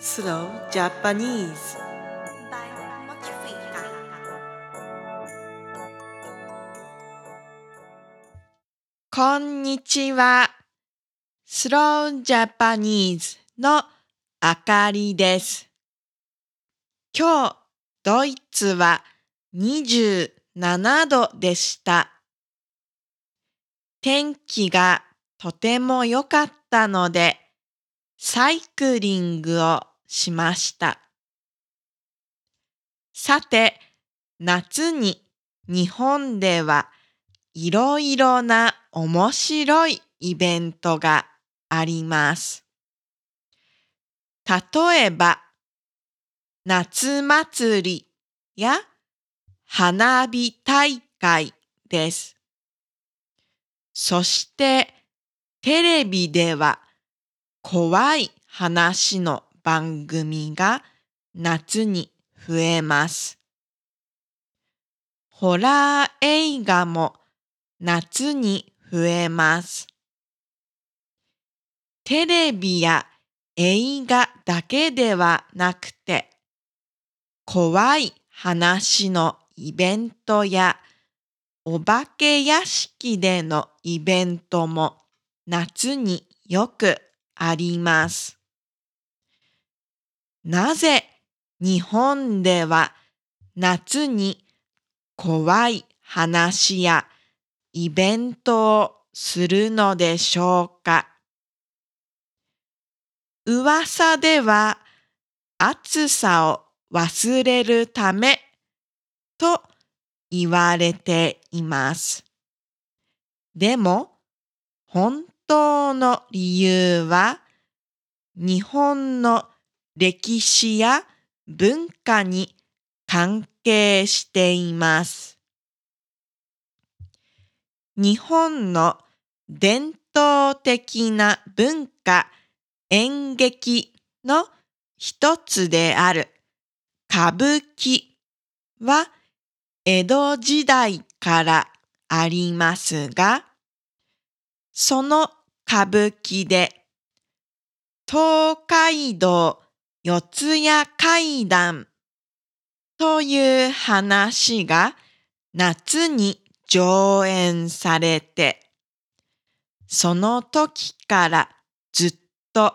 Slow Japanese by Mochifika こんにちは。スロージャパニーズのあかりです。今日、ドイツは27度でした。天気がとても良かったので、サイクリングをしました。さて、夏に日本ではいろいろな面白いイベントがあります。例えば、夏祭りや花火大会です。そして、テレビでは怖い話の番組が夏に増えます。ホラー映画も夏に増えます。テレビや映画だけではなくて、怖い話のイベントやお化け屋敷でのイベントも夏によくあります。なぜ日本では夏に怖い話やイベントをするのでしょうか？噂では暑さを忘れるためと言われています。でも本当の理由は日本の歴史や文化に関係しています。日本の伝統的な文化演劇の一つである歌舞伎は江戸時代からありますが、その歌舞伎で東海道四谷怪談という話が夏に上演されて、その時からずっと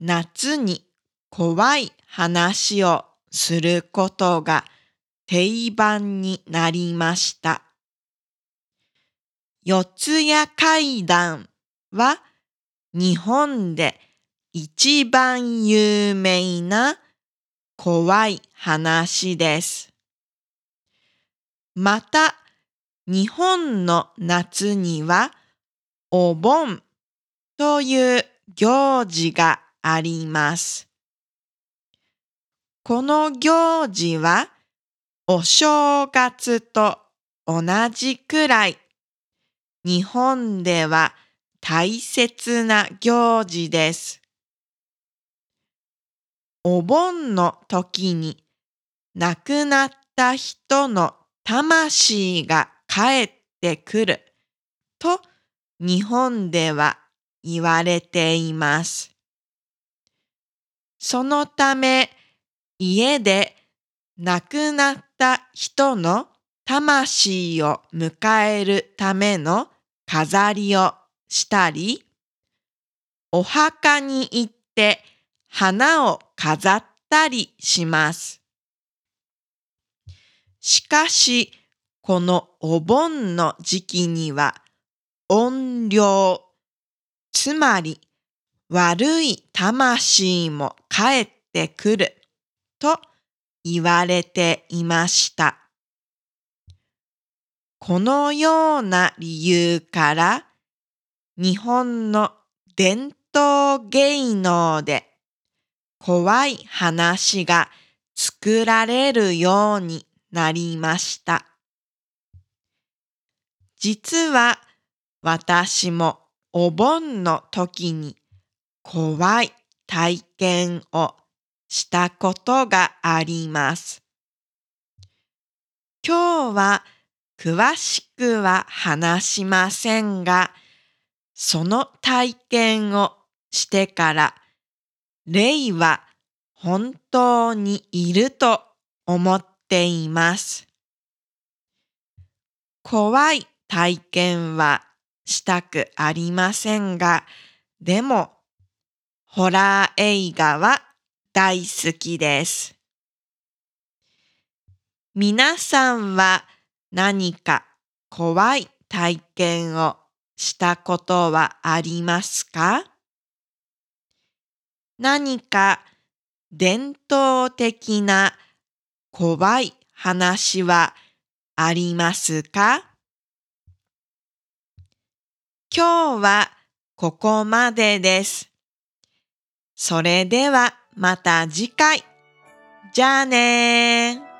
夏に怖い話をすることが定番になりました。四谷怪談は日本で一番有名な怖い話です。また、日本の夏にはお盆という行事があります。この行事はお正月と同じくらい日本では大切な行事です。お盆の時に亡くなった人の魂が帰ってくると日本では言われています。そのため家で亡くなった人の魂を迎えるための飾りをしたり、お墓に行って花を飾ったりします。しかし、このお盆の時期には、怨霊、つまり悪い魂も帰ってくると言われていました。このような理由から、日本の伝統芸能で怖い話が作られるようになりました。実は私もお盆の時に怖い体験をしたことがあります。今日は詳しくは話しませんが、その体験をしてから令和本当にいると思っています。怖い体験はしたくありませんが、でも、ホラー映画は大好きです。皆さんは何か怖い体験をしたことはありますか？何か伝統的な怖い話はありますか今日はここまでです。それではまた次回。じゃあねー。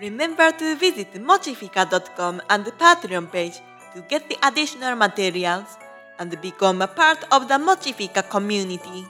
Remember to visit mochifica.com and the Patreon page to get the additional materials and become a part of the Mochifica community.